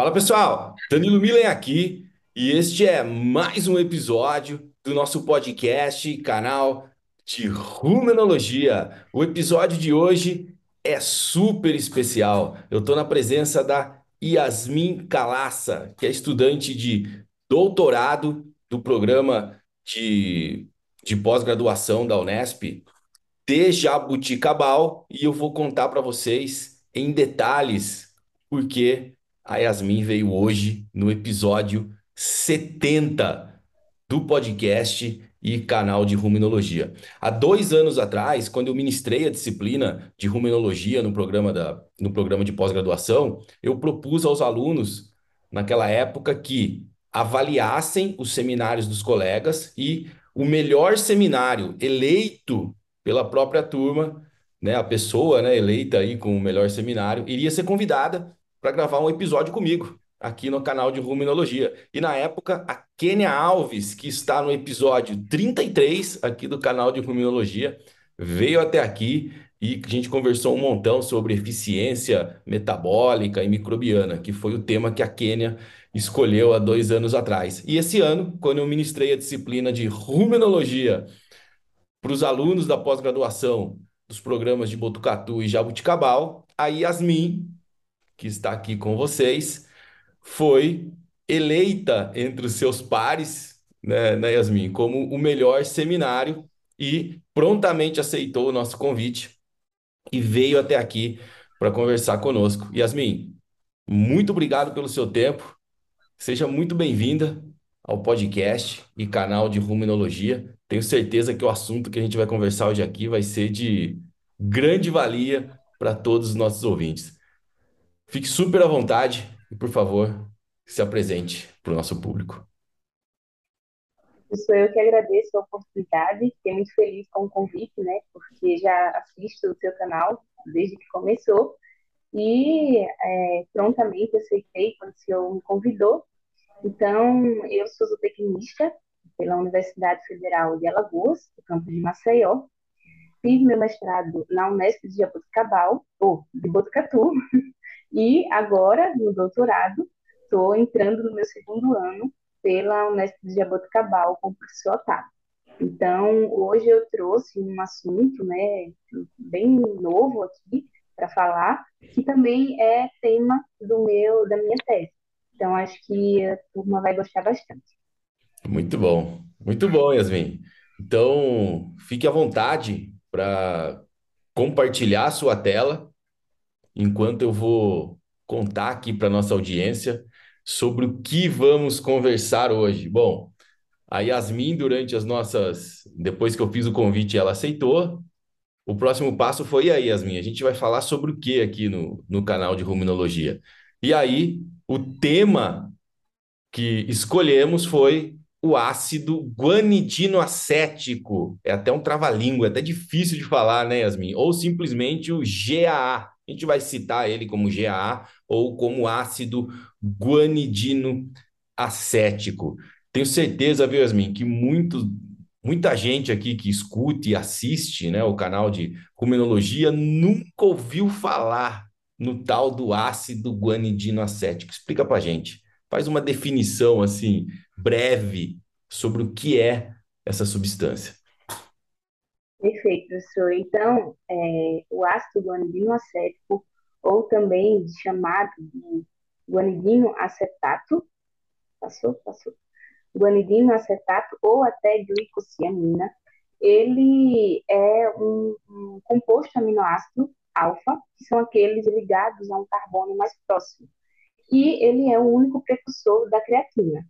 Fala pessoal, Danilo Milen aqui e este é mais um episódio do nosso podcast, canal de Rumenologia. O episódio de hoje é super especial. Eu estou na presença da Yasmin Calassa, que é estudante de doutorado do programa de, de pós-graduação da Unesp de Jabuticabal e eu vou contar para vocês em detalhes porque a Yasmin veio hoje no episódio 70 do podcast e canal de ruminologia. Há dois anos atrás, quando eu ministrei a disciplina de ruminologia no programa, da, no programa de pós-graduação, eu propus aos alunos, naquela época, que avaliassem os seminários dos colegas e o melhor seminário eleito pela própria turma, né, a pessoa né, eleita aí com o melhor seminário, iria ser convidada para gravar um episódio comigo aqui no canal de Ruminologia. E na época, a Kênia Alves, que está no episódio 33 aqui do canal de Ruminologia, veio até aqui e a gente conversou um montão sobre eficiência metabólica e microbiana, que foi o tema que a Kênia escolheu há dois anos atrás. E esse ano, quando eu ministrei a disciplina de Ruminologia para os alunos da pós-graduação dos programas de Botucatu e Jabuticabal, a Yasmin, que está aqui com vocês, foi eleita entre os seus pares, né, né, Yasmin, como o melhor seminário e prontamente aceitou o nosso convite e veio até aqui para conversar conosco. Yasmin, muito obrigado pelo seu tempo. Seja muito bem-vinda ao podcast e canal de Ruminologia. Tenho certeza que o assunto que a gente vai conversar hoje aqui vai ser de grande valia para todos os nossos ouvintes. Fique super à vontade e, por favor, se apresente para o nosso público. Sou eu que agradeço a oportunidade, fiquei muito feliz com o convite, né? Porque já assisto o seu canal desde que começou e é, prontamente aceitei quando o senhor me convidou. Então, eu sou zootecnista pela Universidade Federal de Alagoas, do campus de Maceió. Fiz meu mestrado na Unesp de Jaboticabal, ou de Botucatu, E agora, no doutorado, estou entrando no meu segundo ano pela Unesp de Jaboticabal com o professor Otávio. Então, hoje eu trouxe um assunto né, bem novo aqui para falar, que também é tema do meu da minha tese. Então, acho que a turma vai gostar bastante. Muito bom, muito bom, Yasmin. Então, fique à vontade para compartilhar a sua tela enquanto eu vou contar aqui para nossa audiência sobre o que vamos conversar hoje. Bom, a Yasmin, durante as nossas. Depois que eu fiz o convite, ela aceitou. O próximo passo foi e aí, Yasmin. A gente vai falar sobre o que aqui no, no canal de Ruminologia. E aí, o tema que escolhemos foi o ácido guanidinoacético. É até um trava-língua, é até difícil de falar, né, Yasmin? Ou simplesmente o GAA, a gente vai citar ele como GAA ou como ácido guanidino acético. Tenho certeza, viu, Yasmin, que muito, muita gente aqui que escute e assiste né, o canal de rumenologia nunca ouviu falar no tal do ácido guanidino acético. Explica para gente. Faz uma definição assim breve sobre o que é essa substância. Perfeito, professor. Então, é, o ácido guanidino acético, ou também chamado de guanidino acetato, passou, passou, guanidino acetato ou até glicosiamina, ele é um, um composto aminoácido alfa, que são aqueles ligados a um carbono mais próximo. E ele é o único precursor da creatina.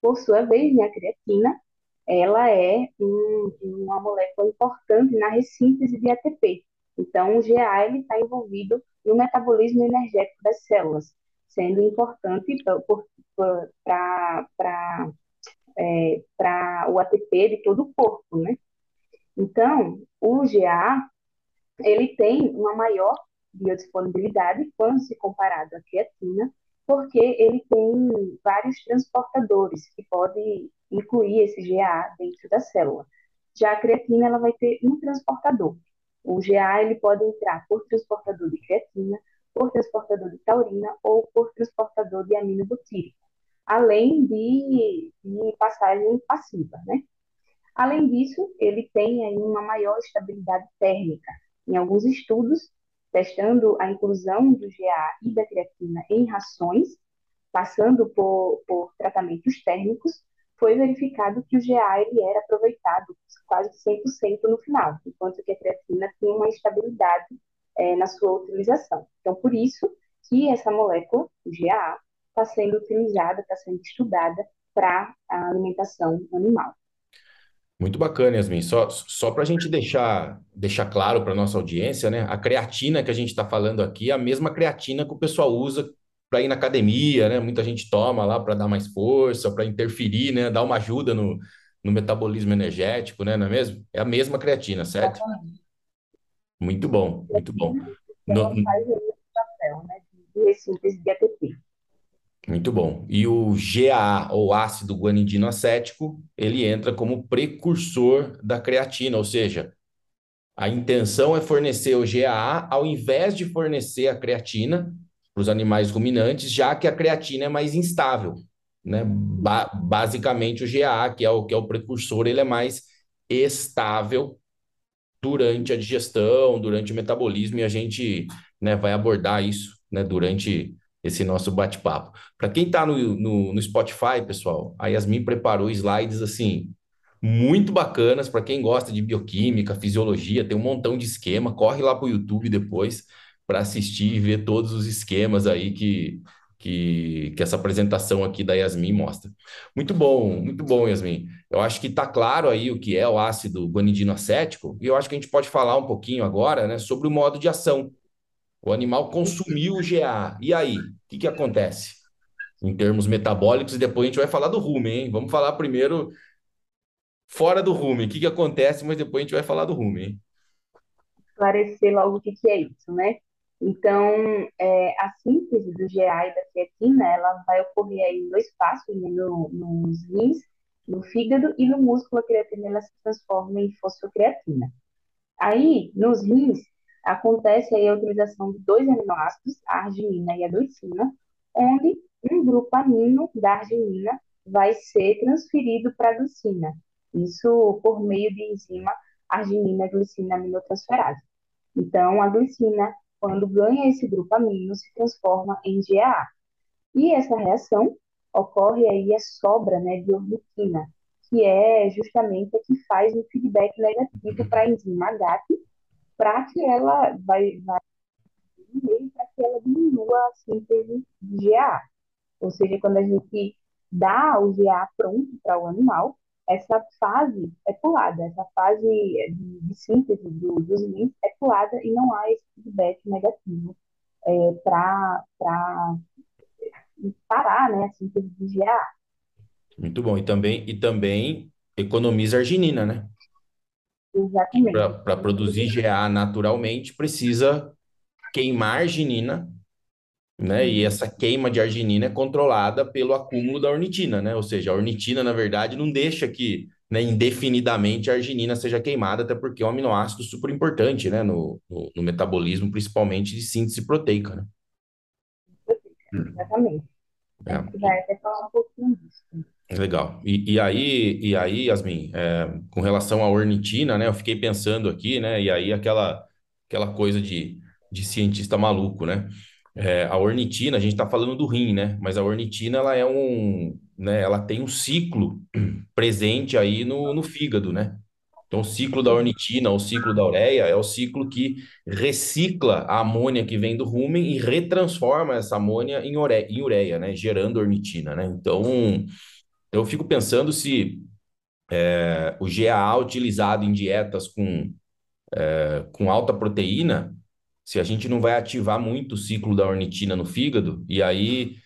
Por sua vez, né, a creatina ela é um, uma molécula importante na ressíntese de ATP. Então, o GA está envolvido no metabolismo energético das células, sendo importante para é, o ATP de todo o corpo, né? Então, o GA ele tem uma maior biodisponibilidade quando se comparado à creatina, porque ele tem vários transportadores que podem incluir esse GA dentro da célula. Já a creatina ela vai ter um transportador. O GA ele pode entrar por transportador de creatina por transportador de taurina ou por transportador de amino butírico, além de, de passagem passiva, né? Além disso, ele tem aí uma maior estabilidade térmica. Em alguns estudos, testando a inclusão do GA e da creatina em rações, passando por, por tratamentos térmicos, foi verificado que o GA ele era aproveitado quase 100% no final, enquanto que a creatina tinha uma estabilidade é, na sua utilização. Então, por isso que essa molécula, o GA, está sendo utilizada, está sendo estudada para a alimentação animal. Muito bacana, Yasmin. Só, só para a gente deixar, deixar claro para nossa audiência, né? A creatina que a gente está falando aqui é a mesma creatina que o pessoal usa para ir na academia, né? Muita gente toma lá para dar mais força, para interferir, né? Dar uma ajuda no, no metabolismo energético, né? Não é mesmo? É a mesma creatina, certo? Muito bom, muito bom. Ela No- né, muito bom. E o GAA, ou ácido guanidino acético, ele entra como precursor da creatina, ou seja, a intenção é fornecer o GAA ao invés de fornecer a creatina para os animais ruminantes, já que a creatina é mais instável, né? Ba- basicamente o GAA, que é o que é o precursor, ele é mais estável durante a digestão, durante o metabolismo, e a gente, né, vai abordar isso, né, durante esse nosso bate-papo. Para quem está no, no, no Spotify, pessoal, a Yasmin preparou slides assim muito bacanas para quem gosta de bioquímica, fisiologia, tem um montão de esquema. Corre lá para o YouTube depois para assistir e ver todos os esquemas aí que, que, que essa apresentação aqui da Yasmin mostra. Muito bom, muito bom, Yasmin. Eu acho que está claro aí o que é o ácido guanidino acético, e eu acho que a gente pode falar um pouquinho agora, né, sobre o modo de ação. O animal consumiu o GA. E aí, o que que acontece? Em termos metabólicos, e depois a gente vai falar do rumen, hein? Vamos falar primeiro fora do rumen, o que que acontece, mas depois a gente vai falar do rumen? Esclarecer logo o que que é isso, né? Então, é, a síntese do GA e da creatina, ela vai ocorrer aí em dois passos, né? No, nos rins, no fígado e no músculo, a creatina ela se transforma em fosfocreatina. Aí, nos rins, acontece aí a utilização de dois aminoácidos, a arginina e a glicina, onde um grupo amino da arginina vai ser transferido para a glicina. Isso por meio de enzima arginina-glicina aminotransferase. Então, a glicina, quando ganha esse grupo amino, se transforma em GAA. E essa reação ocorre aí a sobra, né, de ornitina, que é justamente a que faz o feedback negativo para a enzima HAT, para que ela vai, vai para que ela diminua a síntese de GAA. Ou seja, quando a gente dá o GA pronto para o animal, essa fase é pulada, essa fase de, de síntese do, dos rins é pulada e não há esse feedback negativo é, para parar né, a síntese de GA. Muito bom. E também, e também economiza arginina, né? Exatamente. Para produzir GA naturalmente, precisa queimar arginina, né? E essa queima de arginina é controlada pelo acúmulo da ornitina, né? Ou seja, a ornitina, na verdade, não deixa que, né, indefinidamente a arginina seja queimada, até porque é um aminoácido super importante, né? No, no, no metabolismo, principalmente de síntese proteica, né? Exatamente. É. até falar um pouquinho disso. Legal. E, e aí, e aí, Yasmin, é, com relação à ornitina, né? Eu fiquei pensando aqui, né? E aí aquela, aquela coisa de, de cientista maluco, né? É, a ornitina, a gente está falando do rim, né? Mas a ornitina, ela é um, né? Ela tem um ciclo presente aí no, no fígado, né? Então, o ciclo da ornitina, o ciclo da ureia, é o ciclo que recicla a amônia que vem do rumen e retransforma essa amônia em em ureia, né? Gerando ornitina, né? Então, eu fico pensando se é, o GAA utilizado em dietas com, é, com alta proteína, se a gente não vai ativar muito o ciclo da ornitina no fígado, e aí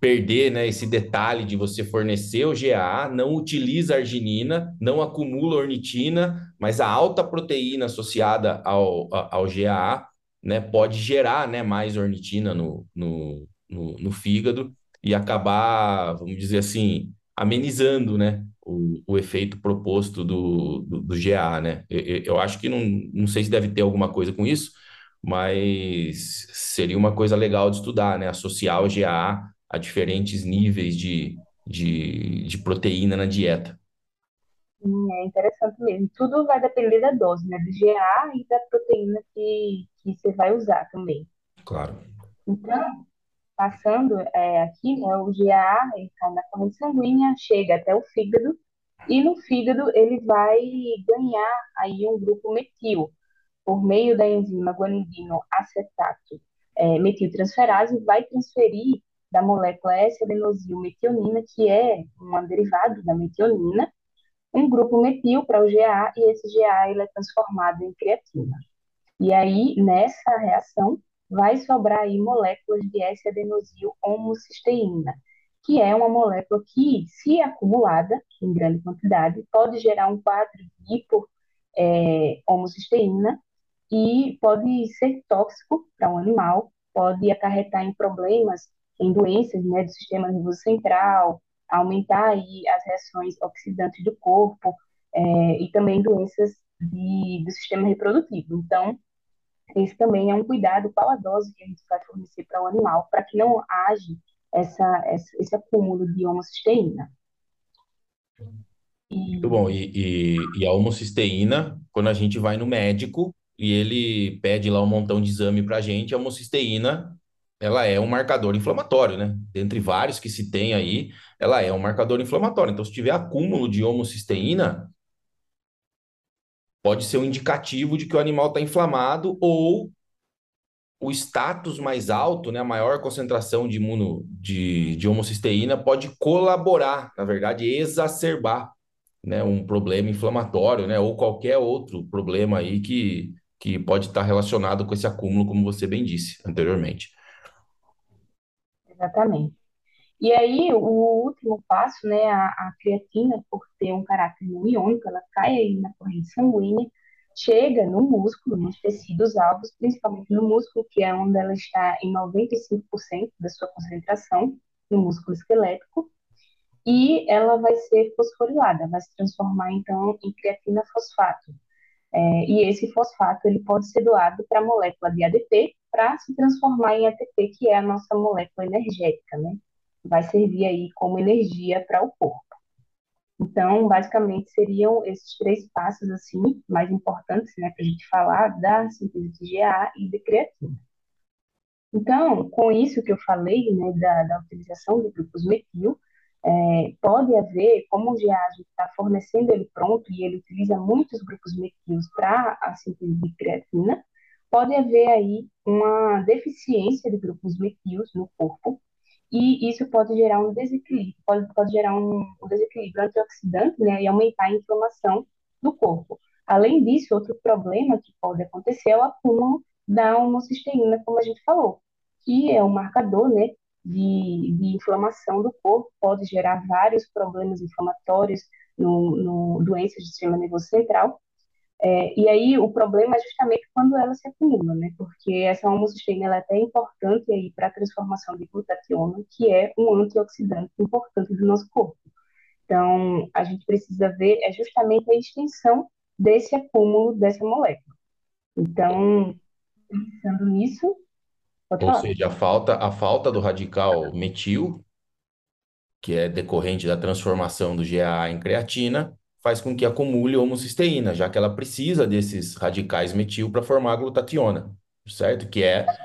perder, né, esse detalhe de você fornecer o GAA, não utiliza arginina, não acumula ornitina, mas a alta proteína associada ao, ao GAA, né, pode gerar, né, mais ornitina no, no, no, no fígado e acabar, vamos dizer assim, amenizando, né, o, o efeito proposto do, do, do GAA, né? Eu eu acho que não, não sei se deve ter alguma coisa com isso, mas seria uma coisa legal de estudar, né? Associar o GAA a diferentes níveis de, de, de proteína na dieta. Hum, é interessante mesmo. Tudo vai depender da dose, né? Do GA e da proteína que, que você vai usar também. Claro. Então, passando é, aqui, né, o GA, cai na corrente sanguínea, chega até o fígado, e no fígado ele vai ganhar aí um grupo metil, por meio da enzima guanidino acetato é, metiltransferase, vai transferir da molécula S-adenosilmetionina, que é um derivado da metionina, um grupo metil para o GA, e esse GA ele é transformado em creatina. E aí, nessa reação, vai sobrar aí moléculas de S-adenosil homocisteína, que é uma molécula que, se acumulada em grande quantidade, pode gerar um quadro de hipo é, homocisteína e pode ser tóxico para um animal, pode acarretar em problemas, em doenças né, do sistema nervoso central, aumentar aí as reações oxidantes do corpo é, e também doenças de, do sistema reprodutivo. Então, esse também é um cuidado qual a dose que a gente vai fornecer para o animal, para que não age essa, essa, esse acúmulo de homocisteína. Muito bom. E, e, e, a homocisteína, quando a gente vai no médico e ele pede lá um montão de exame para a gente, a homocisteína ela é um marcador inflamatório, né? Dentre vários que se tem aí, ela é um marcador inflamatório. Então, se tiver acúmulo de homocisteína, pode ser um indicativo de que o animal está inflamado ou o status mais alto, né, a maior concentração de imuno de, de homocisteína pode colaborar, na verdade, exacerbar, né, um problema inflamatório, né, ou qualquer outro problema aí que, que pode estar relacionado com esse acúmulo, como você bem disse anteriormente. Exatamente. E aí, o último passo, né, a, a creatina, por ter um caráter não iônico, ela cai aí na corrente sanguínea, chega no músculo, nos tecidos alvos, principalmente no músculo, que é onde ela está em 95% da sua concentração, no músculo esquelético, e ela vai ser fosforilada, vai se transformar então em creatina fosfato. É, e esse fosfato ele pode ser doado para a molécula de ADP para se transformar em ATP, que é a nossa molécula energética, né? Vai servir aí como energia para o corpo. Então, basicamente, seriam esses três passos, assim, mais importantes, né, para a gente falar da síntese de GA e de creatina. Então, com isso que eu falei, né, da, da utilização do glucose metil, é, pode haver, como o GA está fornecendo ele pronto e ele utiliza muitos grupos metilos para a síntese de creatina, pode haver aí uma deficiência de grupos metilos no corpo e isso pode gerar um desequilíbrio, pode, pode gerar um, um desequilíbrio antioxidante né, e aumentar a inflamação do corpo. Além disso, outro problema que pode acontecer é o acúmulo da homocisteína, como a gente falou, que é um marcador né, de, de inflamação do corpo, pode gerar vários problemas inflamatórios no, no doenças do sistema nervoso central. É, e aí o problema é justamente quando ela se acumula, né? Porque essa homocisteína ela é até importante aí para a transformação de glutationa, que é um antioxidante importante do nosso corpo. Então, a gente precisa ver é justamente a extensão desse acúmulo dessa molécula. Então, pensando nisso, Pode Ou falar. seja, a falta, a falta do radical metil, que é decorrente da transformação do GAA em creatina, faz com que acumule homocisteína, já que ela precisa desses radicais metil para formar glutationa, certo? Que é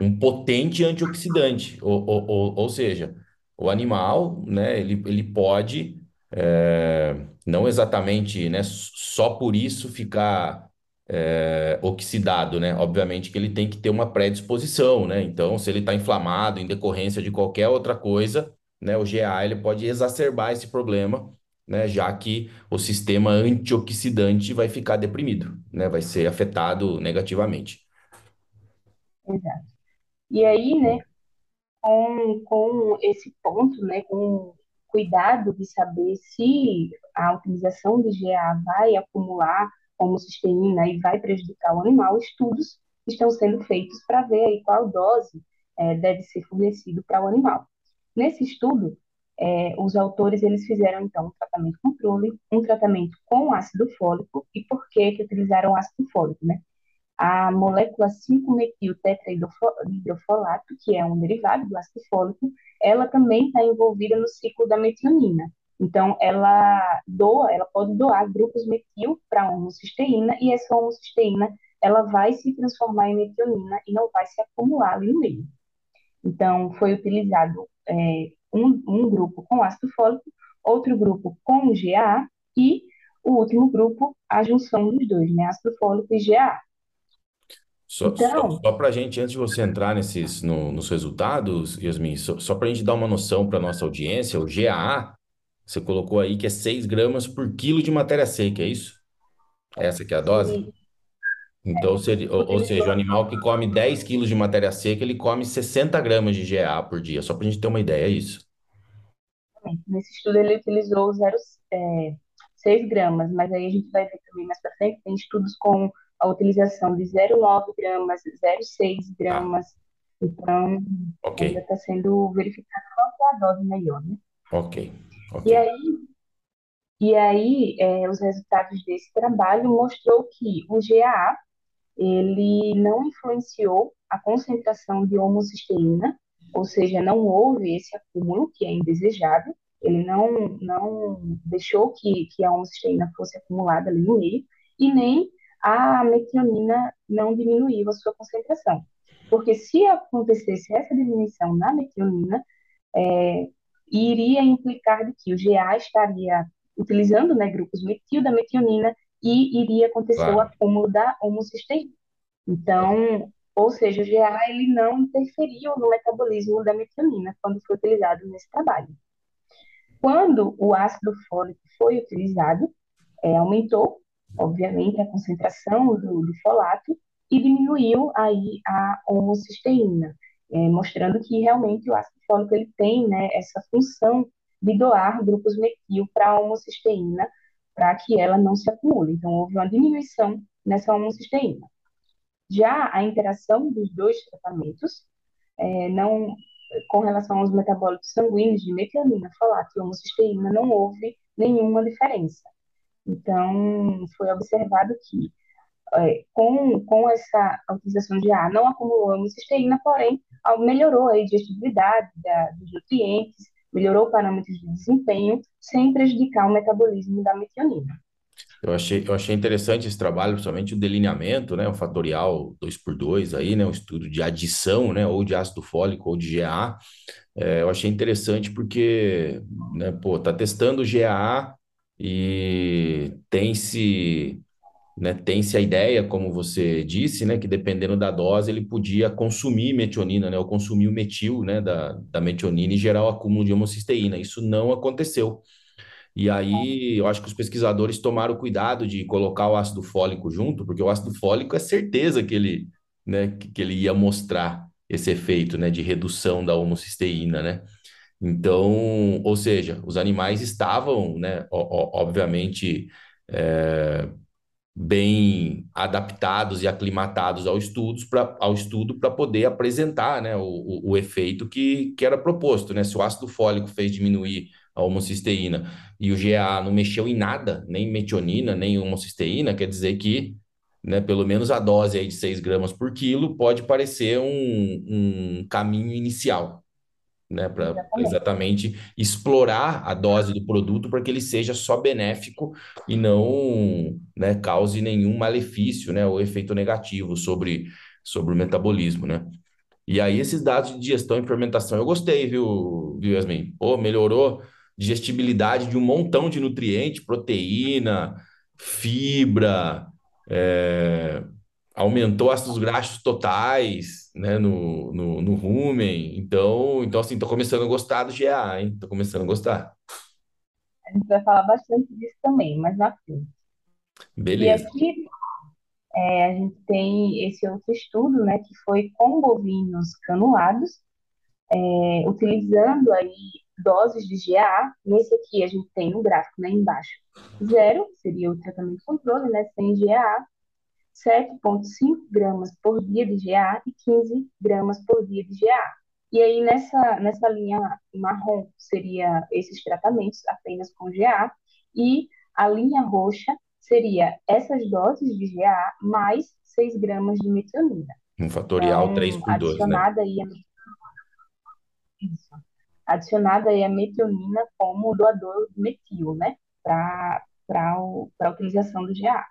um potente antioxidante, ou, ou, ou, ou seja, o animal, né, ele, ele pode, é, não exatamente, né, só por isso ficar é, oxidado, né? Obviamente que ele tem que ter uma predisposição, né? Então, se ele está inflamado em decorrência de qualquer outra coisa, né, o GA ele pode exacerbar esse problema, né? Já que o sistema antioxidante vai ficar deprimido, né? Vai ser afetado negativamente. Exato. E aí, né, com, com esse ponto, né, com cuidado de saber se a utilização de GA vai acumular homocisteína e vai prejudicar o animal, estudos estão sendo feitos para ver aí qual dose é, deve ser fornecido para o animal. Nesse estudo, é, os autores eles fizeram então um tratamento controle, um tratamento com ácido fólico e por que que utilizaram ácido fólico, né? a molécula 5-metil-tetrahidrofolato, que é um derivado do ácido fólico, ela também está envolvida no ciclo da metionina. Então, ela doa, ela pode doar grupos metil para homocisteína e essa homocisteína ela vai se transformar em metionina e não vai se acumular ali no meio. Então, foi utilizado é, um, um grupo com ácido fólico, outro grupo com GA e o último grupo, a junção dos dois, né? Ácido fólico e GA. Só, só, só para a gente, antes de você entrar nesses, no, nos resultados, Yasmin, só, só para a gente dar uma noção para nossa audiência, o GAA, você colocou aí que é 6 gramas por quilo de matéria seca, é isso? Essa que é a dose? Então, seria, ou, ou seja, o animal que come 10 quilos de matéria seca, ele come 60 gramas de GAA por dia, só para a gente ter uma ideia, é isso? Nesse estudo ele utilizou 0, é, 6 gramas, mas aí a gente vai ver também mais para frente, tem estudos com a utilização de 0,9 gramas, 0,6 gramas, ah. então okay. ainda está sendo verificado qual é a dose melhor, né? Ok, ok. E aí, e aí é, os resultados desse trabalho mostrou que o GAA, ele não influenciou a concentração de homocisteína, ou seja, não houve esse acúmulo que é indesejado, ele não, não deixou que, que a homocisteína fosse acumulada ali no meio, e nem a metionina não diminuiu a sua concentração. Porque se acontecesse essa diminuição na metionina, é, iria implicar de que o GA estaria utilizando né, grupos metil da metionina e iria acontecer claro. o acúmulo da homocisteína. Então, ou seja, o GA ele não interferiu no metabolismo da metionina quando foi utilizado nesse trabalho. Quando o ácido fólico foi utilizado, é, aumentou, obviamente, a concentração do, do, folato e diminuiu aí a homocisteína, é, mostrando que realmente o ácido fólico ele tem né, essa função de doar grupos metil para a homocisteína para que ela não se acumule. Então, houve uma diminuição nessa homocisteína. Já a interação dos dois tratamentos, é, não, com relação aos metabólitos sanguíneos de metionina, folato e homocisteína, não houve nenhuma diferença. Então, foi observado que é, com, com essa utilização de ar não acumulou homocisteína, porém melhorou a digestibilidade da, dos nutrientes, melhorou parâmetros de desempenho, sem prejudicar o metabolismo da metionina. Eu achei, eu achei interessante esse trabalho, principalmente o delineamento, né, o fatorial 2 por 2 aí, né, o estudo de adição, né, ou de ácido fólico ou de GA. É, eu achei interessante porque, né, pô, tá testando GA e tem-se né, tem-se a ideia, como você disse, né, que dependendo da dose ele podia consumir metionina, né, ou consumir o metil, né, da, da metionina e gerar o acúmulo de homocisteína. Isso não aconteceu. E aí, eu acho que os pesquisadores tomaram cuidado de colocar o ácido fólico junto, porque o ácido fólico é certeza que ele, né, que ele ia mostrar esse efeito, né, de redução da homocisteína, né? Então, ou seja, os animais estavam, né, obviamente, é, bem adaptados e aclimatados ao, estudos pra, ao estudo para poder apresentar né, o, o, o, efeito que, que era proposto. Né? Se o ácido fólico fez diminuir a homocisteína e o GA não mexeu em nada, nem metionina, nem homocisteína, quer dizer que né, pelo menos a dose aí de 6 gramas por quilo pode parecer um, um caminho inicial. Né, para exatamente explorar a dose do produto para que ele seja só benéfico e não né, cause nenhum malefício né, ou efeito negativo sobre, sobre o metabolismo. Né? E aí, esses dados de digestão e fermentação eu gostei, viu, viu Yasmin? Pô, melhorou digestibilidade de um montão de nutrientes, proteína, fibra, é, aumentou ácidos graxos totais, né, no, no, no rumen. Então, então assim, tô começando a gostar do GA, hein? Tô começando a gostar. A gente vai falar bastante disso também, mas na frente. Beleza. E aqui é, a gente tem esse outro estudo, né, que foi com bovinos canulados, é, utilizando aí doses de GA. Nesse aqui a gente tem um gráfico né, embaixo. Zero seria o tratamento controle, né, sem GA. 7,5 gramas por dia de GA e 15 gramas por dia de GA. E aí, nessa, nessa linha marrom, seria esses tratamentos apenas com GA, e a linha roxa seria essas doses de GA mais 6 gramas de metionina. Um fatorial 3 Então, por 2, né? adicionada aí a, isso, adicionada aí a metionina como doador metil, né? Para a utilização do GA.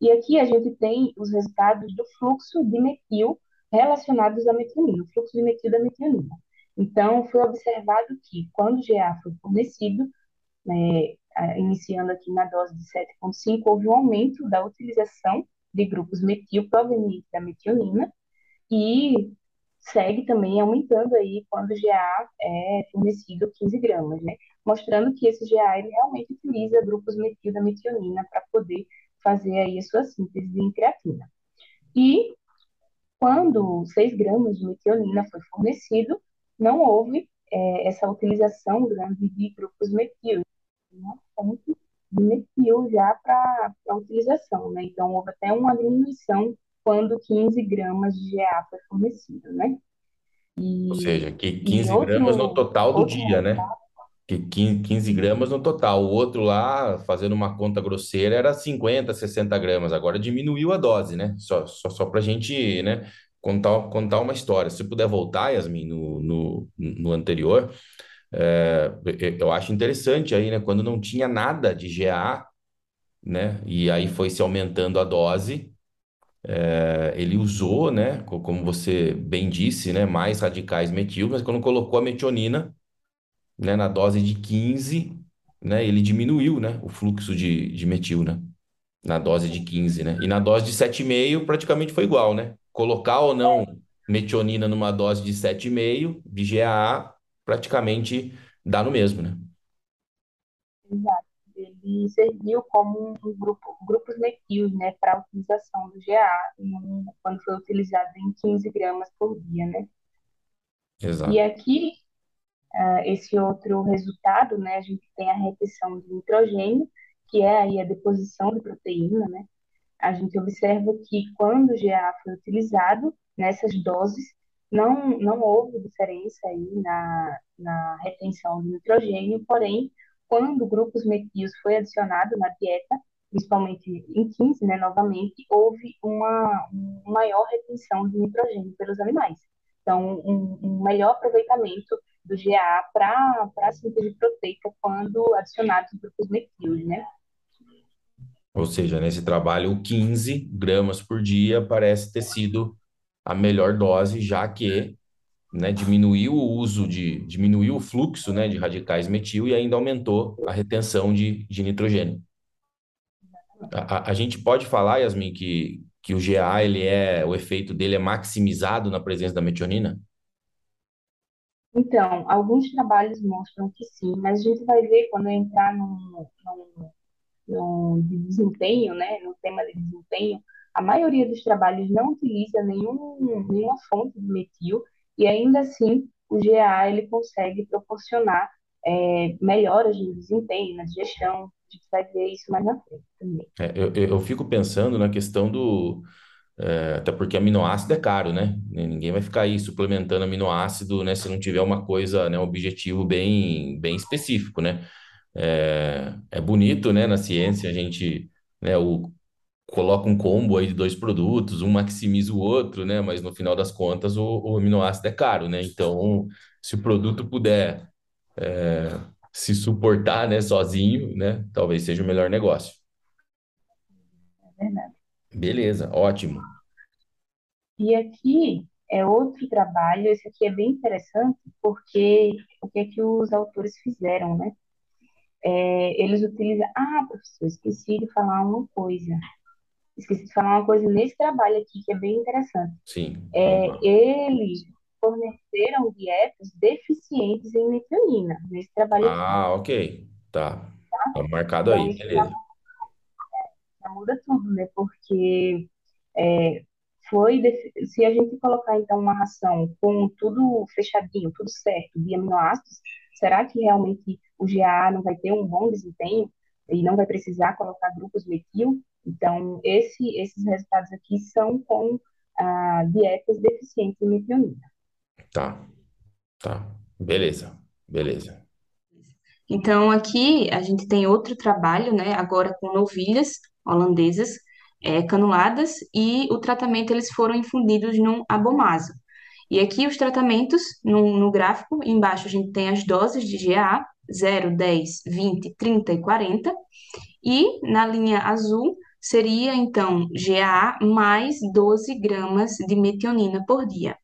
E aqui a gente tem os resultados do fluxo de metil relacionados à metionina, o fluxo de metil da metionina. Então, foi observado que quando o GA foi fornecido, né, iniciando aqui na dose de 7,5, houve um aumento da utilização de grupos metil provenientes da metionina e segue também aumentando aí quando o GA é fornecido 15 gramas, né? Mostrando que esse GA ele realmente utiliza grupos metil da metionina para poder fazer aí a sua síntese de creatina. E quando 6 gramas de metionina foi fornecido, não houve é, essa utilização grande de grupos metil, uma fonte de metil já para a utilização, né? Então, houve até uma diminuição quando 15 gramas de GA foi fornecido, né? Ou E, seja, que e 15 gramas no outro, total do outro dia, né? Que 15 15 gramas no total. O outro lá, fazendo uma conta grosseira, era 50, 60 gramas. Agora diminuiu a dose, né? Só, só, só para a gente, né, contar, contar uma história. Se puder voltar, Yasmin, no, no, no anterior, é, eu acho interessante aí, né? Quando não tinha nada de GA, né? E aí foi se aumentando a dose. é, ele usou, né? co- Como você bem disse, né? Mais radicais metil, mas quando colocou a metionina, né? Na dose de 15, né? Ele diminuiu, né? O fluxo de, de metil, né? Na dose de 15, né? E na dose de 7,5 praticamente foi igual, né? Colocar ou não metionina numa dose de 7,5 de GAA praticamente dá no mesmo, né? exato, ele serviu como um grupo, grupos metil, né, para a utilização do GA, em- quando foi utilizado em 15 gramas por dia, né? E Exato. aqui, ah, esse outro resultado, né, a gente tem a retenção de nitrogênio, que é aí a deposição de proteína, né? a gente observa que quando o GA foi utilizado, nessas doses, não, não houve diferença aí na, na retenção de nitrogênio, porém, quando grupos metis foi adicionado na dieta, principalmente em 15, né, novamente, houve uma, uma maior retenção de nitrogênio pelos animais. Então, um, um melhor aproveitamento do GA para a síntese proteica quando adicionados grupos metil, né? Ou seja, nesse trabalho, o 15 gramas por dia parece ter sido a melhor dose, já que, né, diminuiu o uso de, diminuiu o fluxo, né, de radicais metil e ainda aumentou a retenção de, de nitrogênio. A, a, a gente pode falar, Yasmin, que, que o GA, ele é, o efeito dele é maximizado na presença da metionina? Então, alguns trabalhos mostram que sim, mas a gente vai ver quando entrar no, de desempenho, né, no tema de desempenho, a maioria dos trabalhos não utiliza nenhum, nenhuma fonte de metil e ainda assim o GA ele consegue proporcionar é, melhoras no desempenho, na digestão. A gente vai ver isso mais na frente também. É, eu eu fico pensando na questão do. É, até porque aminoácido é caro, né? Ninguém vai ficar aí suplementando aminoácido, né? Se não tiver uma coisa, né? Um objetivo bem, bem específico, né? É, é bonito, né? Na ciência a gente, né? O, coloca um combo aí de dois produtos, um maximiza o outro, né? Mas no final das contas o, o aminoácido é caro, né? Então, se o produto puder se suportar, né? Sozinho, né? Talvez seja o melhor negócio. É verdade. Beleza, ótimo. E aqui é outro trabalho, esse aqui é bem interessante, porque o que é que os autores fizeram, né? É, eles utilizam. Ah, professor, esqueci de falar uma coisa. Esqueci de falar uma coisa nesse trabalho aqui que é bem interessante. Sim, É, eles forneceram dietas deficientes em metionina, nesse trabalho aqui. Ah, ok. Tá. Tá marcado Então, aí, beleza. já muda tudo, né? Porque é, foi. Se a gente colocar, então, uma ração com tudo fechadinho, tudo certo, de aminoácidos, será que realmente o GA não vai ter um bom desempenho e não vai precisar colocar grupos metil? Então, esse, esses resultados aqui são com ah, dietas deficientes em metionina. Tá, tá. Beleza, beleza. Então, aqui a gente tem outro trabalho, né, agora com novilhas, holandesas, é, canuladas, e o tratamento eles foram infundidos num abomaso. E aqui os tratamentos, no, no gráfico, embaixo a gente tem as doses de GA, 0, 10, 20, 30 e 40, e na linha azul seria então GA mais 12 gramas de metionina por dia.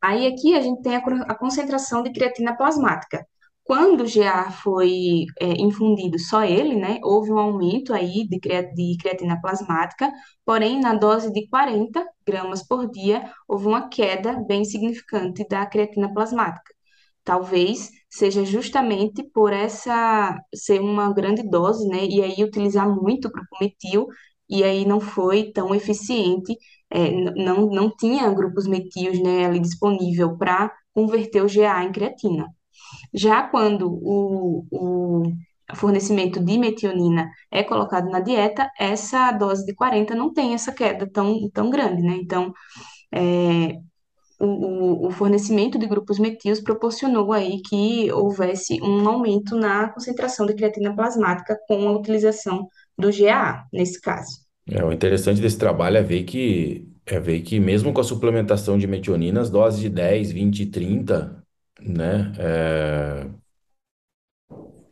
Aí aqui a gente tem a, a concentração de creatina plasmática. Quando o GA foi é, infundido só ele, né, houve um aumento aí de, de creatina plasmática, porém na dose de 40 gramas por dia houve uma queda bem significante da creatina plasmática. Talvez seja justamente por essa ser uma grande dose, né, e aí utilizar muito para metil, e aí não foi tão eficiente, é, não, não tinha grupos metios, né, ali disponível para converter o GA em creatina. Já quando o, o fornecimento de metionina é colocado na dieta, essa dose de 40 não tem essa queda tão, tão grande, né? Então, é, o, o, fornecimento de grupos metios proporcionou aí que houvesse um aumento na concentração de creatina plasmática com a utilização do GAA, nesse caso. É, o interessante desse trabalho é ver que é ver que mesmo com a suplementação de metionina, as doses de 10, 20 30, né, é,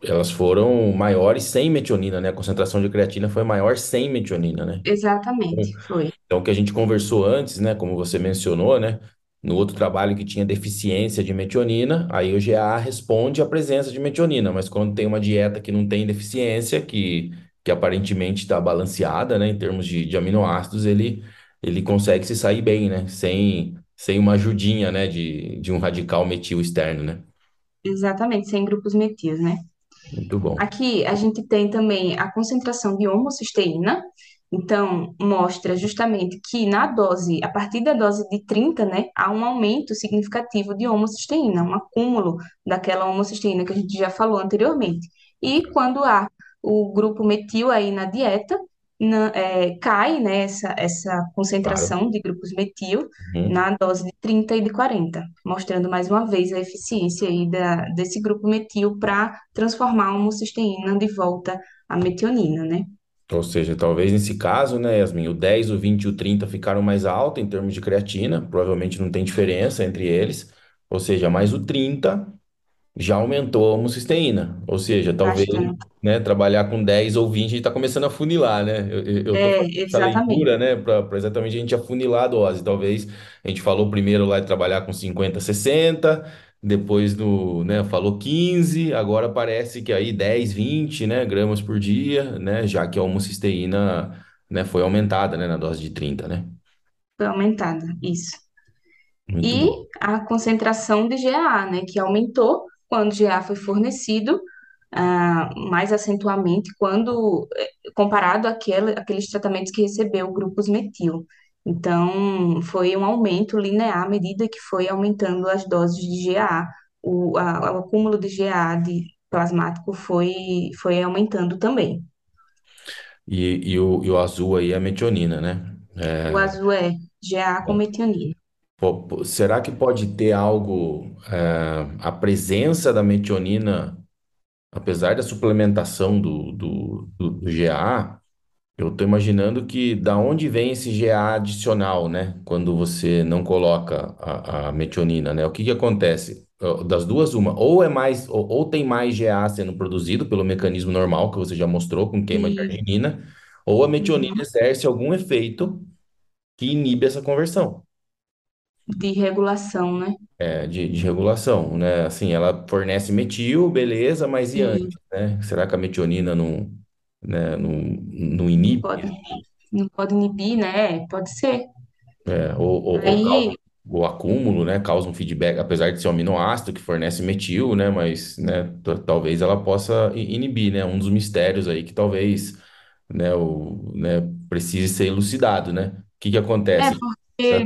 elas foram maiores sem metionina, né? A concentração de creatina foi maior sem metionina, né? Exatamente, foi. Então, o que a gente conversou antes, né, como você mencionou, né, no outro trabalho que tinha deficiência de metionina, aí o GA responde à presença de metionina, mas quando tem uma dieta que não tem deficiência, que, que aparentemente está balanceada, né, em termos de, de aminoácidos, ele, ele consegue se sair bem, né, sem, sem uma ajudinha, né, de, de um radical metil externo, né. Exatamente, sem grupos metis, né. Muito bom. Aqui a gente tem também a concentração de homocisteína, então, mostra justamente que na dose, a partir da dose de 30, né, há um aumento significativo de homocisteína, um acúmulo daquela homocisteína que a gente já falou anteriormente. E quando há o grupo metil aí na dieta, na, é, cai né, essa, essa concentração Claro. de grupos metil Uhum. na dose de 30 e de 40, mostrando mais uma vez a eficiência aí da, desse grupo metil para transformar a homocisteína de volta à metionina, né? Ou seja, talvez nesse caso, né, Yasmin, o 10, o 20 e o 30 ficaram mais altos em termos de creatina, provavelmente não tem diferença entre eles, ou seja, mais o 30 já aumentou a homocisteína, ou seja, talvez, Bastante. né, trabalhar com 10 ou 20 a gente está começando a funilar, né? Eu, eu tô É, fazendo essa exatamente. leitura, né, para exatamente a gente afunilar a dose. Talvez a gente falou primeiro lá de trabalhar com 50, 60, depois no, né, falou 15, agora parece que aí 10, 20, né, gramas por dia, né, já que a homocisteína, né, foi aumentada, né, na dose de 30, né? Foi aumentada, isso. Muito E bom. a concentração de GA, né, que aumentou quando o GA foi fornecido, ah, mais acentuadamente quando eh, comparado àquele, àqueles tratamentos que recebeu o grupos metil. Então, foi um aumento linear à medida que foi aumentando as doses de GA, o, a- o acúmulo de GA de plasmático foi, foi aumentando também. E, e, o, e o azul aí é a metionina, né? O É, azul é GA com metionina. Será que pode ter algo, eh, a presença da metionina, apesar da suplementação do, do, do, do GA, eu estou imaginando que da onde vem esse GA adicional, né? Quando você não coloca a, a metionina, né? O que que acontece? Das duas, uma, ou é mais, ou, ou tem mais GA sendo produzido pelo mecanismo normal que você já mostrou com queima de arginina, ou a metionina uhum, exerce algum efeito que inibe essa conversão. De regulação, né? é, de, de regulação, né? Assim, ela fornece metil, beleza, mas e Sim, antes, né? Será que a metionina não, né, não, não inibe? pode, não pode inibir, né? Pode ser. É, ou, ou, ou causa o acúmulo, né? Causa um feedback, apesar de ser um aminoácido que fornece metil, né? Mas, né? Talvez ela possa inibir, né? Um dos mistérios aí que talvez, né? O, né? Precise ser elucidado, né? O que que é acontece? Porque,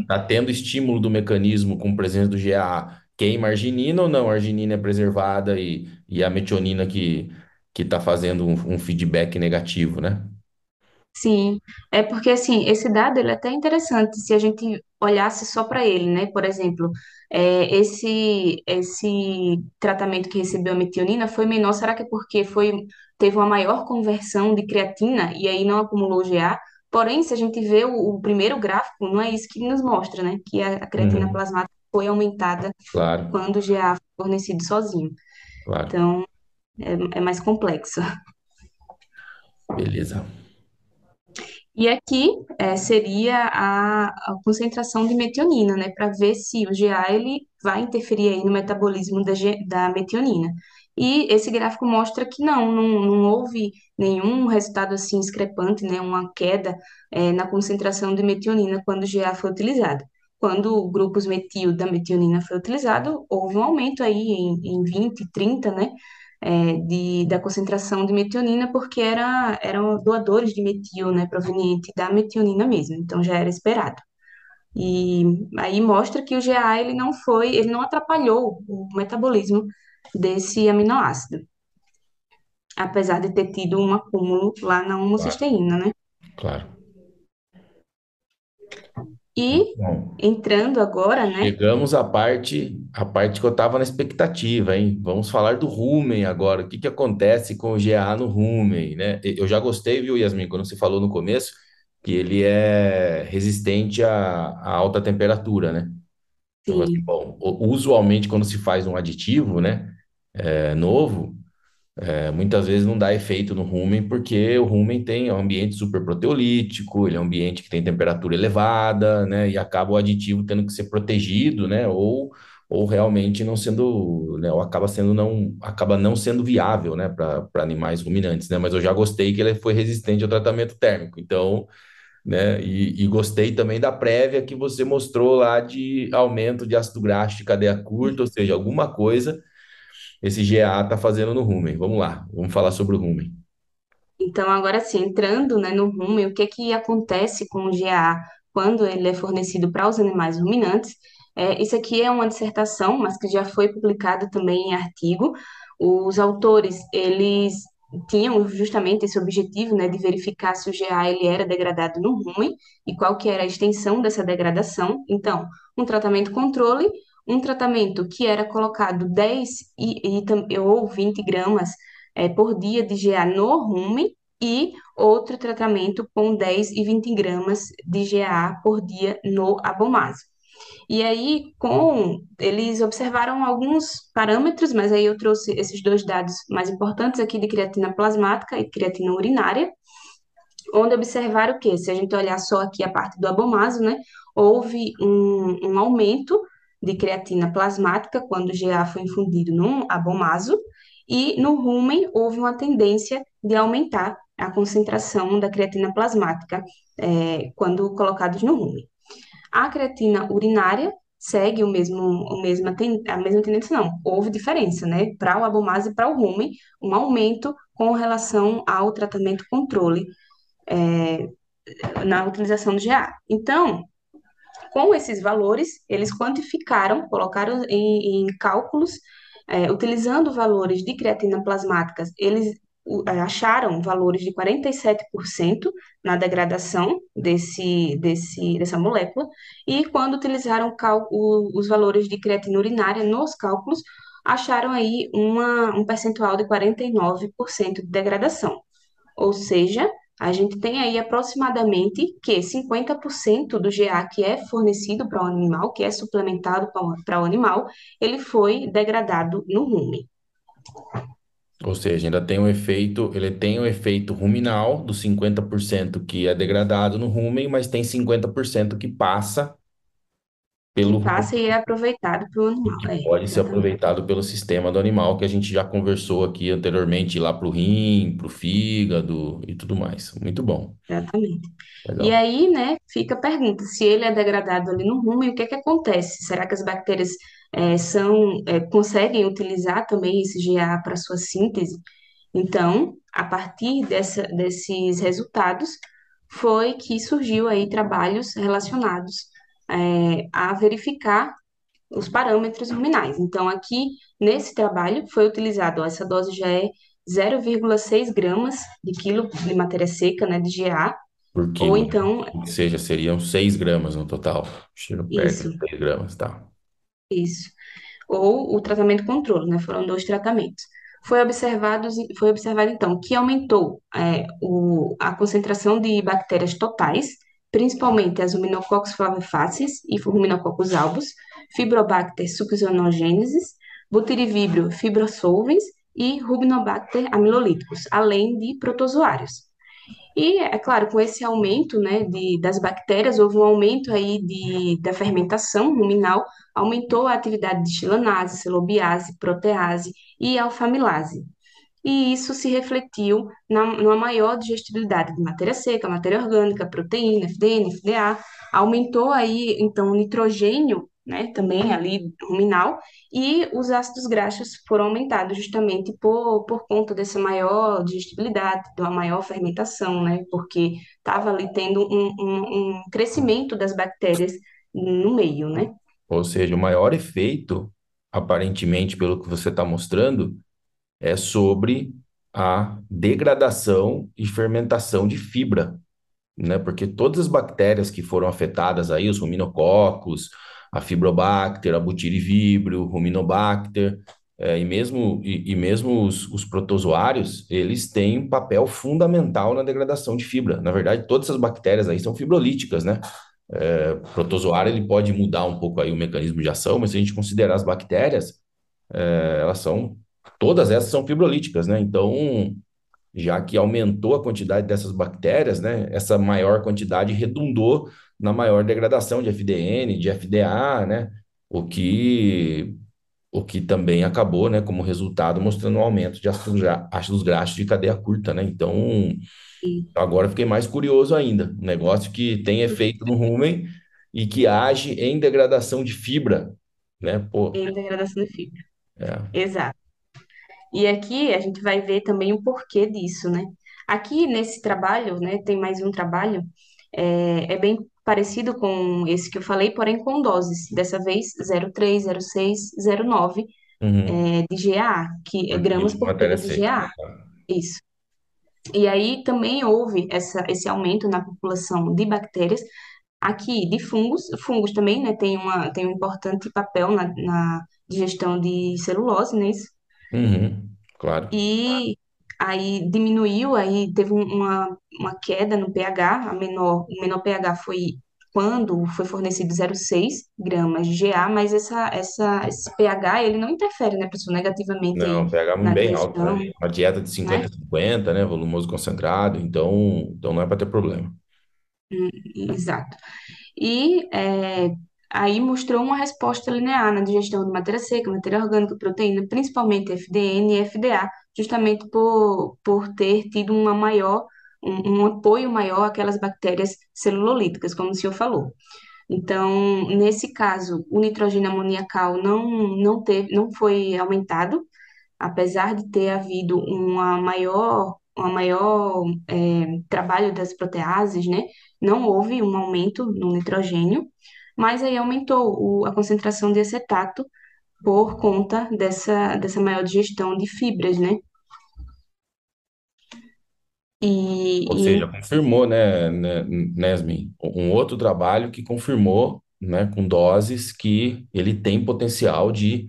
tá tendo estímulo do mecanismo com presença do GAA, queima arginina ou não? A arginina é preservada e, e a metionina que que tá fazendo um, um feedback negativo, né? sim, é porque, assim, esse dado, ele é até interessante se a gente olhasse só para ele, né? Por exemplo, é, esse, esse tratamento que recebeu a metionina foi menor, será que é porque foi, teve uma maior conversão de creatina e aí não acumulou GA. Porém, se a gente vê o, o primeiro gráfico, não é isso que nos mostra, né? Que a, a creatina Uhum. plasmática foi aumentada Claro, quando o GA foi fornecido sozinho. claro. Então, é, é mais complexo. Beleza. E aqui é, seria a, a concentração de metionina, né, para ver se o GA ele vai interferir aí no metabolismo da, da metionina. E esse gráfico mostra que não, não, não houve nenhum resultado assim discrepante, né, uma queda é, na concentração de metionina quando o GA foi utilizado. Quando grupos metil da metionina foi utilizado, houve um aumento aí em, em 20, 30, né, é, de, da concentração de metionina, porque era, eram doadores de metil, né, proveniente da metionina mesmo, então já era esperado. E aí mostra que o GA ele não foi, ele não atrapalhou o metabolismo desse aminoácido, apesar de ter tido um acúmulo lá na Claro, homocisteína, né? claro. E Bom, entrando agora, né? chegamos à parte, à parte que eu estava na expectativa, hein? Vamos falar do rumen agora. O que que acontece com o GA no rumen, né? Eu já gostei, viu, Yasmin, quando você falou no começo, que ele é resistente à, à alta temperatura, né? Então, assim, Sim, bom, usualmente quando se faz um aditivo, né, é, novo, É, muitas vezes não dá efeito no rumen, porque o rumen tem é um ambiente super proteolítico, ele é um ambiente que tem temperatura elevada, né? E acaba o aditivo tendo que ser protegido, né? Ou, ou realmente não sendo, né? Ou acaba sendo não, acaba não sendo viável, né? Para para animais ruminantes, né? Mas eu já gostei que ele foi resistente ao tratamento térmico, então, né? E, e gostei também da prévia que você mostrou lá de aumento de ácido graxo de cadeia curta, ou seja, alguma coisa esse GA está fazendo no rumen. Vamos lá, vamos falar sobre o rumen. Então, agora sim, entrando, né, no rumen, o que que acontece com o GA quando ele é fornecido para os animais ruminantes? É, isso aqui é uma dissertação, mas que já foi publicada também em artigo. Os autores, eles tinham justamente esse objetivo, né, de verificar se o GA ele era degradado no rumen e qual que era a extensão dessa degradação. Então, um tratamento controle, um tratamento que era colocado 10 e, e, ou 20 gramas é, por dia de GA no rumen e outro tratamento com 10 e 20 gramas de GA por dia no abomaso. E aí, com eles observaram alguns parâmetros, mas aí eu trouxe esses dois dados mais importantes aqui de creatina plasmática e creatina urinária, onde observaram que, se a gente olhar só aqui a parte do abomaso, né, houve um, um aumento de creatina plasmática quando o GA foi infundido no abomaso, e no rumen houve uma tendência de aumentar a concentração da creatina plasmática é, quando colocados no rumen. A creatina urinária segue o mesmo, o ten- a mesma tendência, não. Houve diferença, né? Para o abomaso e para o rumen, um aumento com relação ao tratamento controle na utilização do GA. Então, com esses valores, eles quantificaram, colocaram em, em cálculos, é, utilizando valores de creatina plasmáticas, eles é, acharam valores de 47% na degradação desse, desse, dessa molécula, e quando utilizaram os valores de creatina urinária nos cálculos, acharam aí uma, um percentual de 49% de degradação. Ou seja, a gente tem aí aproximadamente que 50% do GA que é fornecido para o animal, que é suplementado para o animal, ele foi degradado no rumen. Ou seja, ainda tem um efeito, ele tem um efeito ruminal dos 50% que é degradado no rumen, mas tem 50% que passa pelo passa e é aproveitado para o e animal. que É, pode ser exatamente, aproveitado pelo sistema do animal, que a gente já conversou aqui anteriormente, lá para o rim, para o fígado e tudo mais. Muito bom. exatamente. E Legal. aí, né, fica a pergunta, se ele é degradado ali no rumen, o que é que acontece? Será que as bactérias é, são, é, conseguem utilizar também esse GA para sua síntese? Então, a partir dessa, desses resultados, foi que surgiu aí trabalhos relacionados é, a verificar os parâmetros ruminais. Então, aqui nesse trabalho foi utilizado, ó, essa dose já é 0,6 gramas de quilo de matéria seca, né, de GA, Por ou quilo, então, Ou seja, seriam 6 gramas no total. Chega perto isso, de 6 gramas, tá? isso, ou o tratamento controle, né, foram dois tratamentos. foi observado, foi observado então que aumentou é, o, a concentração de bactérias totais, principalmente as Ruminococcus flavifacies e Ruminococcus albus, Fibrobacter succinogênesis, Butyrivíbrio fibrosolvens e Rubinobacter amylolíticos, além de protozoários. E, é claro, com esse aumento, né, de, das bactérias, houve um aumento aí de, da fermentação ruminal, aumentou a atividade de xilanase, celobiase, protease e alfamilase. E isso se refletiu na, numa maior digestibilidade de matéria seca, matéria orgânica, proteína, FDN, FDA, aumentou aí, então, o nitrogênio né, também ali ruminal, e os ácidos graxos foram aumentados justamente por, por conta dessa maior digestibilidade, de uma maior fermentação, né, porque estava ali tendo um, um, um crescimento das bactérias no meio, né? Ou seja, o maior efeito, aparentemente, pelo que você está mostrando, é sobre a degradação e fermentação de fibra, né? Porque todas as bactérias que foram afetadas aí, os ruminococos, a Fibrobacter, a Butyrivíbrio, Ruminobacter, é, e mesmo, e, e mesmo os, os, protozoários, eles têm um papel fundamental na degradação de fibra. Na verdade, todas essas bactérias aí são fibrolíticas, né? É, protozoário, ele pode mudar um pouco aí o mecanismo de ação, mas se a gente considerar as bactérias, é, elas são, todas essas são fibrolíticas, né? Então, já que aumentou a quantidade dessas bactérias, né? Essa maior quantidade redundou na maior degradação de FDN, de FDA, né? O que, o que também acabou, né, como resultado, mostrando um aumento de ácidos, graxos de cadeia curta, né? Então, agora fiquei mais curioso ainda. Um negócio que tem efeito no rumen e que age em degradação de fibra, né? Pô, Em degradação de fibra. é. Exato. E aqui a gente vai ver também o porquê disso, né? Aqui nesse trabalho, né, tem mais um trabalho, é, é bem parecido com esse que eu falei, porém com doses, dessa vez 0,3, 0,6, 0,9 Uhum. é, de GAA, que é gramas por quilo de seca. GAA. Isso. E aí também houve essa, esse aumento na população de bactérias, aqui de fungos, fungos também, né, tem uma, tem um importante papel na, na digestão de celulose, né, isso? Uhum. Claro. E aí diminuiu, aí teve um- uma, uma queda no pH, a menor, o menor pH foi quando foi fornecido 0,6 gramas de GA, mas essa, essa, esse pH, ele não interfere, né, professor, negativamente Não, pH na bem alto, digestão, né? Uma dieta de né? 50-50, né? Volumoso concentrado, então, então não é para ter problema. Exato. E é, aí mostrou uma resposta linear na digestão de matéria seca, matéria orgânica, proteína, principalmente FDN e FDA, justamente por, por ter tido uma maior, um, um apoio maior àquelas bactérias celulolíticas, como o senhor falou. Então, nesse caso, o nitrogênio amoniacal não, não teve, não foi aumentado, apesar de ter havido uma maior, uma maior é, trabalho das proteases, né? Não houve um aumento no nitrogênio, mas aí aumentou o- a concentração de acetato por conta dessa, dessa maior digestão de fibras, né? E, Ou e seja, confirmou, né, né, Nesmin, um outro trabalho que confirmou, né, com doses que ele tem potencial de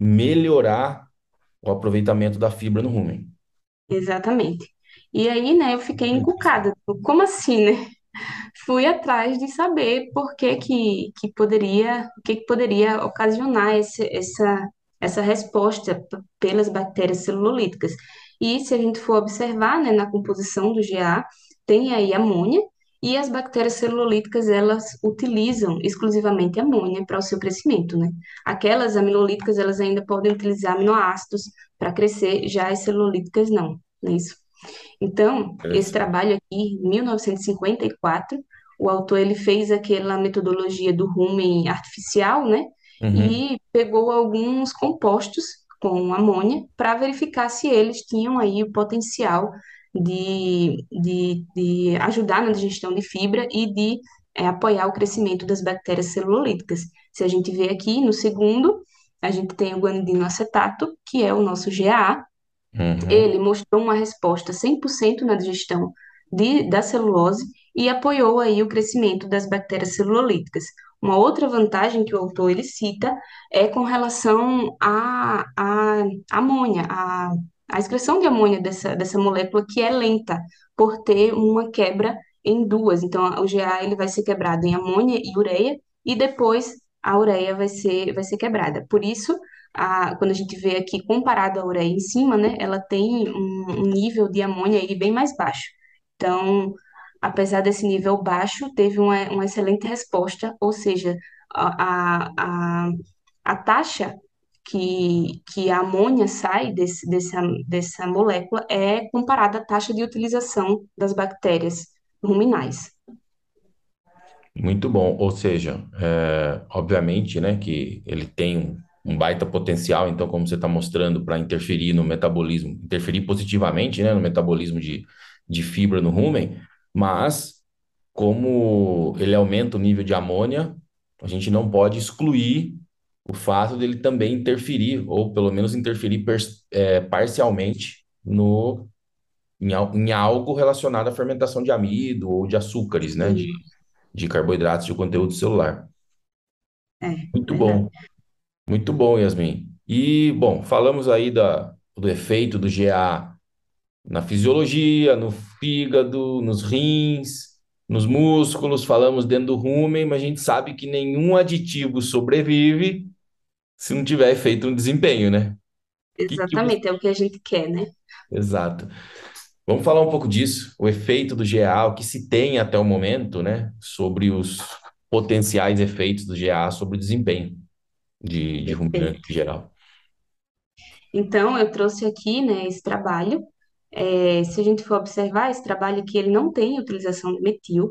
melhorar o aproveitamento da fibra no rumen. exatamente. E aí, né, eu fiquei encucada. Como assim, né? Fui atrás de saber por que que, que poderia, o que que poderia ocasionar esse, essa, essa resposta pelas bactérias celulolíticas. E se a gente for observar, né, na composição do GA, tem aí amônia, e as bactérias celulolíticas, elas utilizam exclusivamente amônia para o seu crescimento, né? Aquelas amilolíticas, elas ainda podem utilizar aminoácidos para crescer, já as celulolíticas não, não é isso? Então, esse Interessante. trabalho aqui, em 1954, o autor ele fez aquela metodologia do rumen artificial, né? Uhum. E pegou alguns compostos com amônia para verificar se eles tinham aí o potencial de, de, de ajudar na digestão de fibra e de é, apoiar o crescimento das bactérias celulolíticas. Se a gente vê aqui no segundo, a gente tem o guanidino acetato, que é o nosso GAA, Uhum. ele mostrou uma resposta 100% na digestão de, da celulose e apoiou aí o crescimento das bactérias celulolíticas. Uma outra vantagem que o autor ele cita é com relação à, à amônia, à, à excreção de amônia dessa, dessa molécula que é lenta por ter uma quebra em duas. Então, o GA ele vai ser quebrado em amônia e ureia e depois a ureia vai ser, vai ser quebrada. Por isso, a, quando a gente vê aqui comparado à ureia em cima, né, ela tem um, um nível de amônia aí bem mais baixo. Então, apesar desse nível baixo, teve uma, uma excelente resposta, ou seja, a, a, a taxa que, que a amônia sai desse, dessa, dessa molécula é comparada à taxa de utilização das bactérias ruminais. Muito bom. Ou seja, é, obviamente, né, que ele tem um, um baita potencial, então, como você está mostrando, para interferir no metabolismo, interferir positivamente, né, no metabolismo de, de fibra no rumen, mas como ele aumenta o nível de amônia, a gente não pode excluir o fato dele também interferir, ou pelo menos interferir é, parcialmente no, em, em, algo relacionado à fermentação de amido ou de açúcares, né? De, de carboidratos de conteúdo celular. É, Muito verdade. bom, muito bom, Yasmin. E, bom, falamos aí da, do efeito do GA na fisiologia, no fígado, nos rins, nos músculos, falamos dentro do rumen, mas a gente sabe que nenhum aditivo sobrevive se não tiver efeito no desempenho, né? Que que. Exatamente, é o que a gente quer, né? Exato. Vamos falar um pouco disso, o efeito do GA, o que se tem até o momento, né, sobre os potenciais efeitos do GA sobre o desempenho de, de ruminante em geral. Então, eu trouxe aqui, né, esse trabalho. É, se a gente for observar, esse trabalho aqui, ele não tem utilização de metil,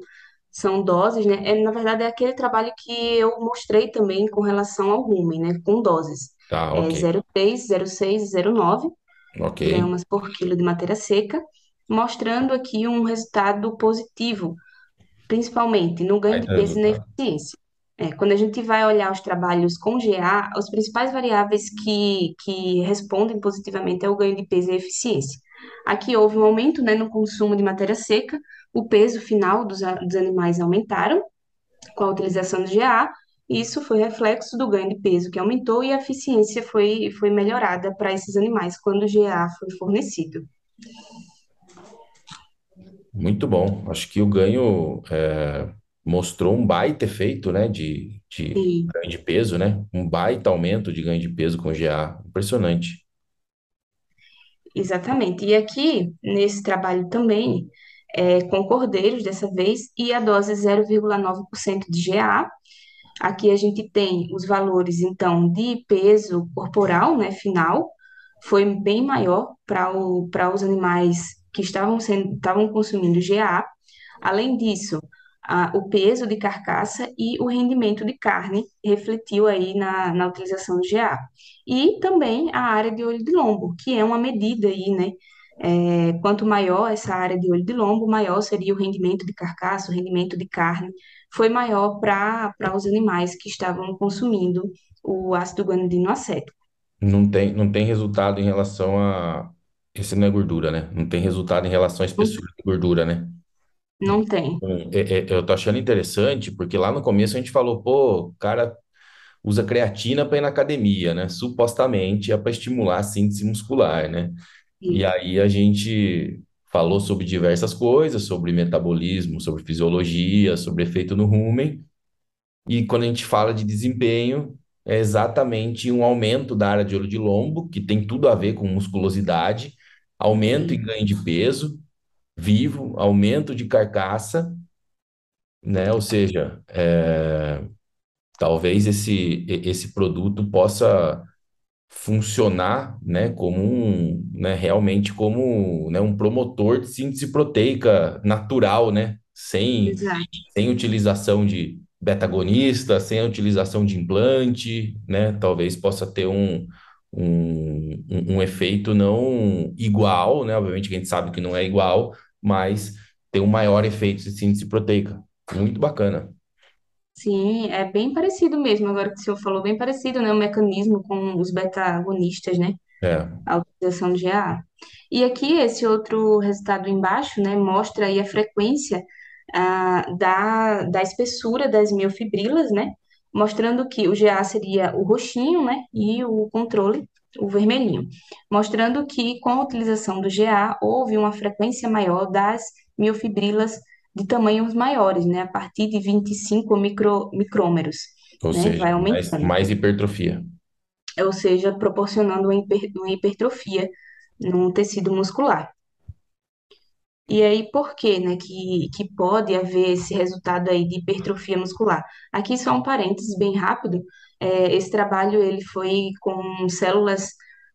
são doses, né? É, na verdade, é aquele trabalho que eu mostrei também com relação ao rumen, né, com doses. Tá, É ok, 0,3, 0,6 e 0,9 ok. gramas por quilo de matéria seca, mostrando aqui um resultado positivo, principalmente no ganho de peso e na resultado. eficiência. É, quando a gente vai olhar os trabalhos com GA, os principais variáveis que, que respondem positivamente é o ganho de peso e a eficiência. Aqui houve um aumento, né, no consumo de matéria seca, o peso final dos, dos animais aumentaram com a utilização do GA, e isso foi reflexo do ganho de peso que aumentou e a eficiência foi, foi melhorada para esses animais quando o GA foi fornecido. Muito bom. Acho que o ganho é, mostrou um baita efeito, né, de, de ganho de peso, né? Um baita aumento de ganho de peso com GA. Impressionante. Exatamente. E aqui, nesse trabalho também, é, com cordeiros dessa vez, e a dose 0,9% de GA. Aqui a gente tem os valores, então, de peso corporal, né, final, foi bem maior para os animais que estavam sendo, estavam consumindo GA. Além disso, a- o peso de carcaça e o rendimento de carne refletiu aí na, na utilização do GA. E também a área de olho de lombo, que é uma medida aí, né? É, quanto maior essa área de olho de lombo, maior seria o rendimento de carcaça, o rendimento de carne, foi maior para os animais que estavam consumindo o ácido guanidino acético. Não tem, não tem resultado em relação a. Esse não é gordura, né? Não tem resultado em relação à espessura de gordura, né? Não tem. Hum, é- é- eu tô achando interessante, porque lá no começo a gente falou, pô, o cara usa creatina para ir na academia, né? Supostamente é para estimular a síntese muscular, né? E E- aí a gente falou sobre diversas coisas, sobre metabolismo, sobre fisiologia, sobre efeito no rumen, e quando a gente fala de desempenho, é exatamente um aumento da área de olho de lombo, que tem tudo a ver com musculosidade, aumento em e- ganho de peso vivo, aumento de carcaça, né? Ou seja, é, talvez esse, esse produto possa funcionar, né, como um, né, realmente como, né, um promotor de síntese proteica natural, né, sem, Exato. sem utilização de beta-agonista, sem a utilização de implante, né, talvez possa ter um, um, um um efeito não igual, né, obviamente que a gente sabe que não é igual, mas ter um maior efeito de síntese proteica. Muito bacana. Sim, é bem parecido mesmo, agora que o senhor falou, bem parecido, né, o mecanismo com os beta-agonistas, né? É, a utilização de GA. E aqui esse outro resultado embaixo, né, mostra aí a frequência ah, da, da espessura das miofibrilas, né? Mostrando que o GA seria o roxinho, né? E o controle, o vermelhinho. Mostrando que com a utilização do GA houve uma frequência maior das miofibrilas de tamanhos maiores, né? A partir de 25 micro, micrômeros, Ou né? seja, Vai mais, aumentando. mais hipertrofia. Ou seja, proporcionando uma hiper- uma hipertrofia no tecido muscular. E aí, por que, né, que, que pode haver esse resultado aí de hipertrofia muscular? Aqui só um parênteses bem rápido. É, esse trabalho ele foi com células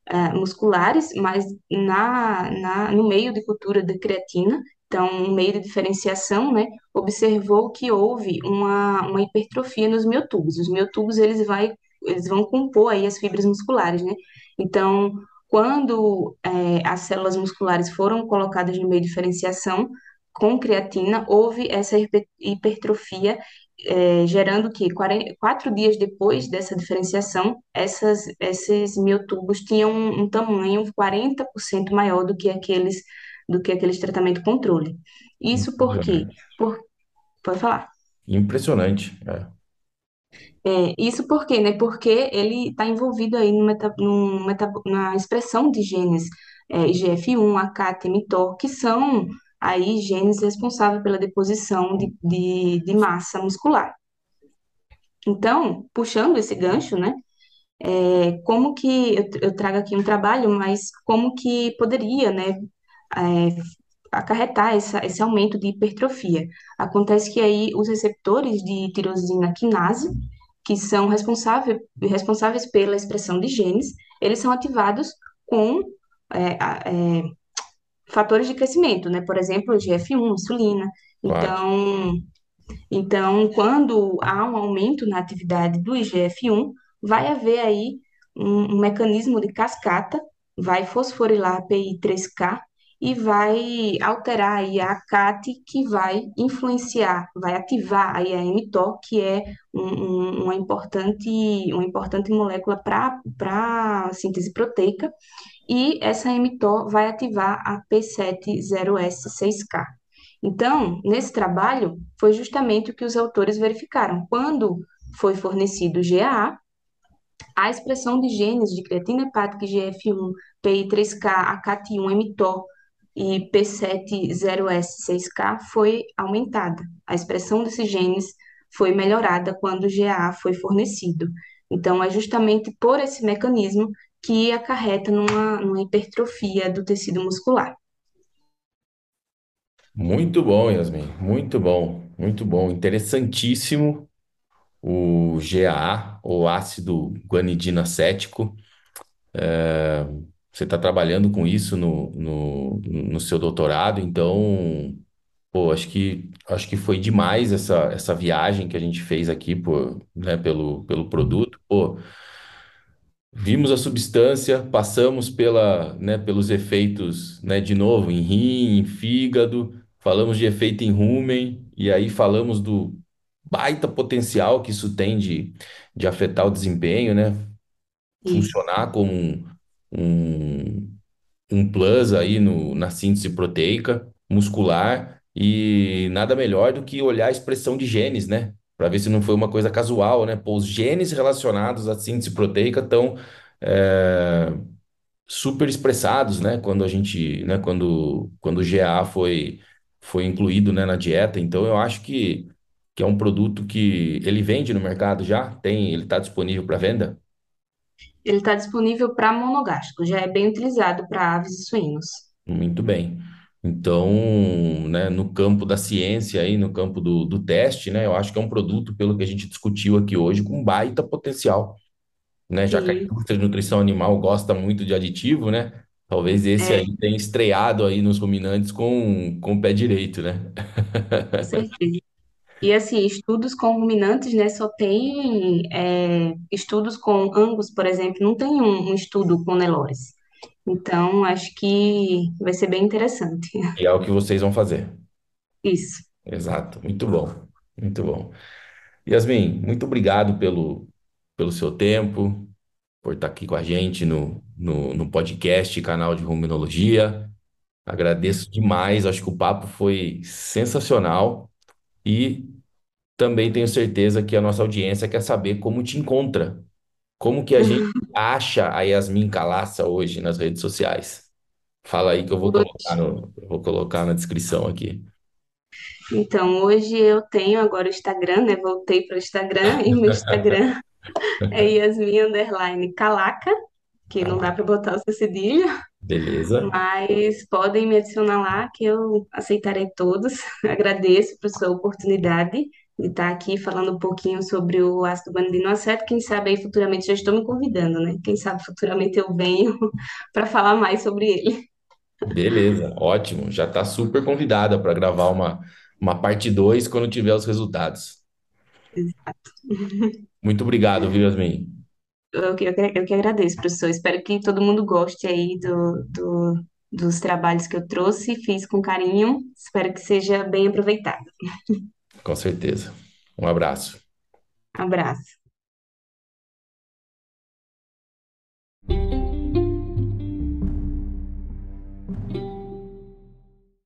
ah, musculares, mas na, na, no meio de cultura de creatina, então, no meio de diferenciação, né, observou que houve uma, uma hipertrofia nos miotubos. Os miotubos, eles, vai, eles vão compor aí as fibras musculares, né? Então, quando é, as células musculares foram colocadas no meio de diferenciação com creatina, houve essa hiper- hipertrofia, é, gerando que 40 quatro dias depois dessa diferenciação, essas, esses miotubos tinham um, um tamanho 40% maior do que aqueles do que aqueles tratamento controle. Isso por quê? Por, pode falar. Impressionante. é. É, isso por quê, né? Porque ele está envolvido aí no meta, no meta- na expressão de genes é, IGF-1, AKT, mTOR, que são aí genes responsáveis pela deposição de, de, de massa muscular. Então, puxando esse gancho, né? É, como que eu, eu trago aqui um trabalho, mas como que poderia, né, é, acarretar essa, esse aumento de hipertrofia? Acontece que aí os receptores de tirosina quinase, que são responsáveis, responsáveis pela expressão de genes, eles são ativados com é, a- é, fatores de crescimento, né? Por exemplo, GF1, insulina. Claro. Então, então, quando há um aumento na atividade do IGF-1, vai haver aí um, um mecanismo de cascata, vai fosforilar a PI3K e vai alterar aí a ACAT, que vai influenciar, vai ativar aí a mTOR, que é um- um- uma importante, uma importante molécula para para síntese proteica, e essa mTOR vai ativar a P70S6K. Então, nesse trabalho, foi justamente o que os autores verificaram. Quando foi fornecido GAA, a expressão de genes de creatina hepática, IGF-1, PI3K, ACAT1, mTOR e P70S6K foi aumentada. A expressão desses genes foi melhorada quando o GAA foi fornecido. Então, é justamente por esse mecanismo que acarreta numa, numa hipertrofia do tecido muscular. Muito bom, Yasmin. Muito bom. Muito bom. Interessantíssimo o GAA, o ácido guanidina acético. É, Você está trabalhando com isso no, no, no seu doutorado, então, pô, acho que, acho que foi demais essa, essa viagem que a gente fez aqui por, né, pelo, pelo produto. Pô, Vimos a substância, passamos pela, né, pelos efeitos, né, de novo, em rim, em fígado, falamos de efeito em rumen, e aí falamos do baita potencial que isso tem de, de afetar o desempenho, né? Funcionar como um, um, um plus aí no, na síntese proteica muscular, e nada melhor do que olhar a expressão de genes, né? Para ver se não foi uma coisa casual, né? Pô, os genes relacionados à síntese proteica estão super expressados, né? Quando a gente, né? Quando, quando o GA foi, foi incluído, né, na dieta. Então, eu acho que, que é um produto que ele vende no mercado já, tem, ele está disponível para venda. Ele está disponível para monogástrico, já é bem utilizado para aves e suínos. Muito bem. Então, né, no campo da ciência aí, no campo do, do teste, né, eu acho que é um produto, pelo que a gente discutiu aqui hoje, com baita potencial, né? Já que a indústria de nutrição animal gosta muito de aditivo, né? Talvez esse é, aí tenha estreado aí nos ruminantes com, com o pé direito, né? com certeza. E assim, estudos com ruminantes, né, só tem é, estudos com Angus, por exemplo, não tem um, um estudo com Nelores. Então, acho que vai ser bem interessante. E é o que vocês vão fazer. Isso. Exato. Muito bom. Muito bom. Yasmin, muito obrigado pelo, pelo seu tempo, por estar aqui com a gente no, no, no podcast, canal de Ruminologia. Agradeço demais. Acho que o papo foi sensacional. e também tenho certeza que a nossa audiência quer saber como te encontra, como que a gente acha a Yasmin Calaça hoje nas redes sociais. Fala aí que eu vou colocar no, vou colocar na descrição aqui. Então, hoje eu tenho agora o Instagram, né? Voltei para o Instagram e meu Instagram é Yasmin Underline Calaca, que não dá para botar o seu cedilha, Beleza? mas podem me adicionar lá que eu aceitarei todos. Agradeço por sua oportunidade de estar aqui falando um pouquinho sobre o ácido guanidinoaceto. Quem sabe aí futuramente já estou me convidando, né? Quem sabe futuramente eu venho para falar mais sobre ele. Beleza, ótimo. Já está super convidada para gravar uma, uma parte 2 quando tiver os resultados. Exato. Muito obrigado, viu, Yasmin? Eu que, eu que eu que agradeço, professor. Espero que todo mundo goste aí do, do- dos trabalhos que eu trouxe, fiz com carinho. Espero que seja bem aproveitado. Com certeza. Um abraço. Abraço.